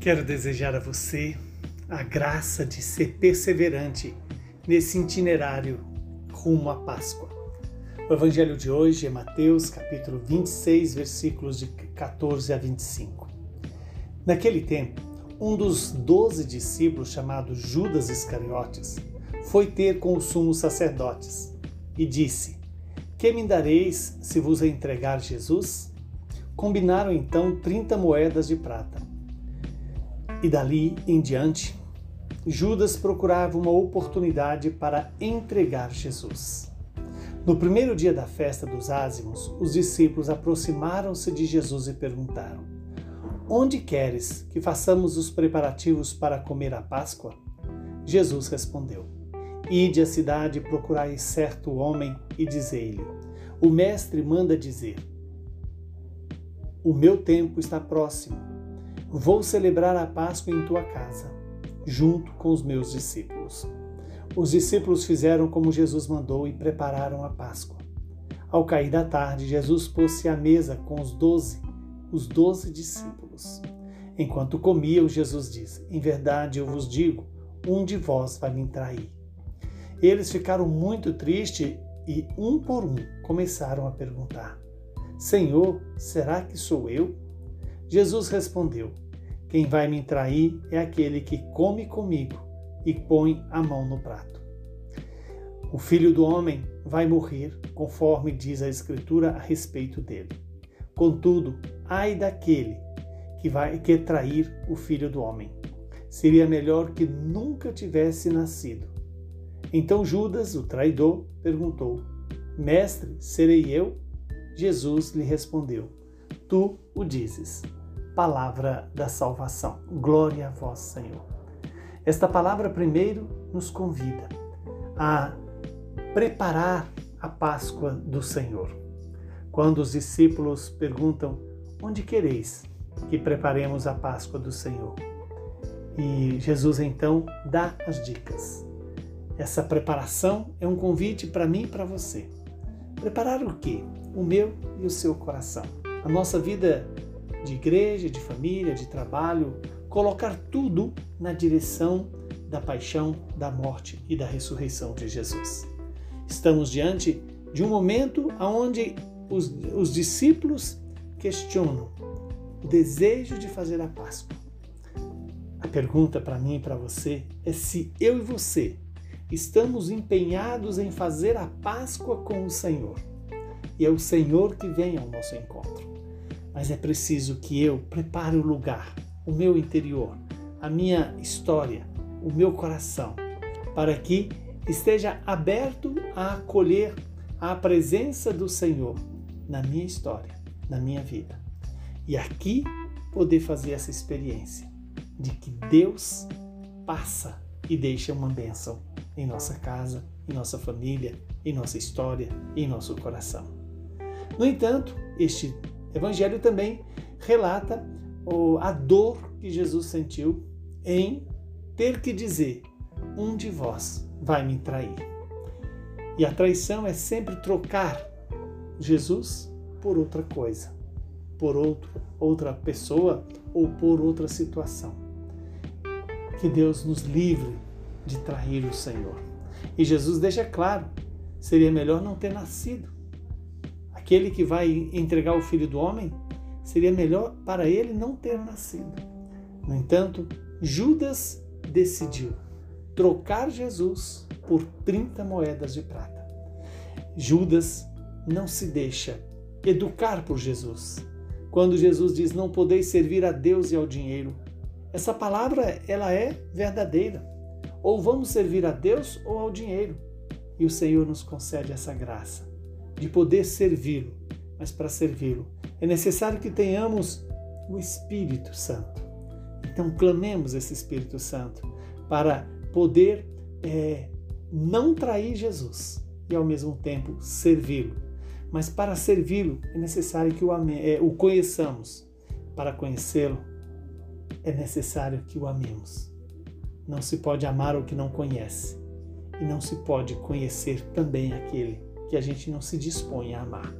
Quero desejar a você a graça de ser perseverante nesse itinerário rumo à Páscoa. O evangelho de hoje é Mateus, capítulo 26, versículos de 14 a 25. Naquele tempo, um dos doze discípulos, chamado Judas Iscariotes, foi ter com os sumos sacerdotes e disse: Que me dareis se vos entregar Jesus? Combinaram então trinta moedas de prata. E dali em diante, Judas procurava uma oportunidade para entregar Jesus. No primeiro dia da festa dos ázimos, os discípulos aproximaram-se de Jesus e perguntaram: Onde queres que façamos os preparativos para comer a Páscoa? Jesus respondeu: Ide à cidade e procurai certo homem e dizei-lhe: O mestre manda dizer: O meu tempo está próximo Vou celebrar a Páscoa em tua casa, junto com os meus discípulos. Os discípulos fizeram como Jesus mandou e prepararam a Páscoa. Ao cair da tarde, Jesus pôs-se à mesa com os doze, os doze discípulos. Enquanto comiam, Jesus disse: Em verdade eu vos digo, um de vós vai me trair. Eles ficaram muito tristes e, um por um, começaram a perguntar: Senhor, será que sou eu? Jesus respondeu: Quem vai me trair é aquele que come comigo e põe a mão no prato. O filho do homem vai morrer, conforme diz a Escritura a respeito dele. Contudo, ai daquele que vai que trair o filho do homem. Seria melhor que nunca tivesse nascido. Então Judas, o traidor, perguntou: Mestre, serei eu? Jesus lhe respondeu: Tu o dizes palavra da salvação. Glória a vós, Senhor. Esta palavra, primeiro, nos convida a preparar a Páscoa do Senhor. Quando os discípulos perguntam: Onde quereis que preparemos a Páscoa do Senhor? E Jesus então dá as dicas. Essa preparação é um convite para mim e para você. Preparar o quê? O meu e o seu coração. A nossa vida de igreja, de família, de trabalho, colocar tudo na direção da paixão, da morte e da ressurreição de Jesus. Estamos diante de um momento onde os, os discípulos questionam o desejo de fazer a Páscoa. A pergunta para mim e para você é se eu e você estamos empenhados em fazer a Páscoa com o Senhor. E é o Senhor que vem ao nosso encontro mas é preciso que eu prepare o lugar, o meu interior, a minha história, o meu coração, para que esteja aberto a acolher a presença do Senhor na minha história, na minha vida. E aqui poder fazer essa experiência de que Deus passa e deixa uma bênção em nossa casa, em nossa família, em nossa história, em nosso coração. No entanto, este Evangelho também relata a dor que Jesus sentiu em ter que dizer: um de vós vai me trair. E a traição é sempre trocar Jesus por outra coisa, por outro, outra pessoa ou por outra situação. Que Deus nos livre de trair o Senhor. E Jesus deixa claro: seria melhor não ter nascido aquele que vai entregar o filho do homem, seria melhor para ele não ter nascido. No entanto, Judas decidiu trocar Jesus por 30 moedas de prata. Judas não se deixa educar por Jesus. Quando Jesus diz não podeis servir a Deus e ao dinheiro, essa palavra ela é verdadeira. Ou vamos servir a Deus ou ao dinheiro. E o Senhor nos concede essa graça de poder servi-lo, mas para servi-lo é necessário que tenhamos o Espírito Santo. Então, clamemos esse Espírito Santo para poder é, não trair Jesus e, ao mesmo tempo, servi-lo. Mas para servi-lo é necessário que o, ame, é, o conheçamos. Para conhecê-lo é necessário que o amemos. Não se pode amar o que não conhece, e não se pode conhecer também aquele que a gente não se dispõe a amar.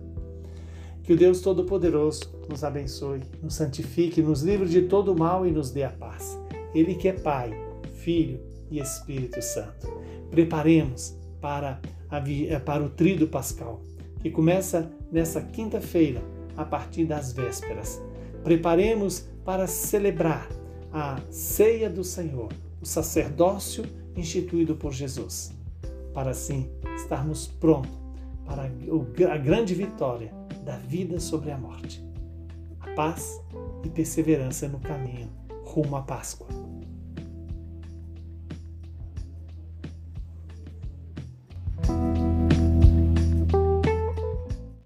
Que o Deus Todo-Poderoso nos abençoe, nos santifique, nos livre de todo mal e nos dê a paz. Ele que é Pai, Filho e Espírito Santo. Preparemos para, a, para o trido pascal, que começa nessa quinta-feira, a partir das vésperas. Preparemos para celebrar a ceia do Senhor, o sacerdócio instituído por Jesus, para assim estarmos prontos para a grande vitória da vida sobre a morte. A paz e perseverança no caminho rumo à Páscoa.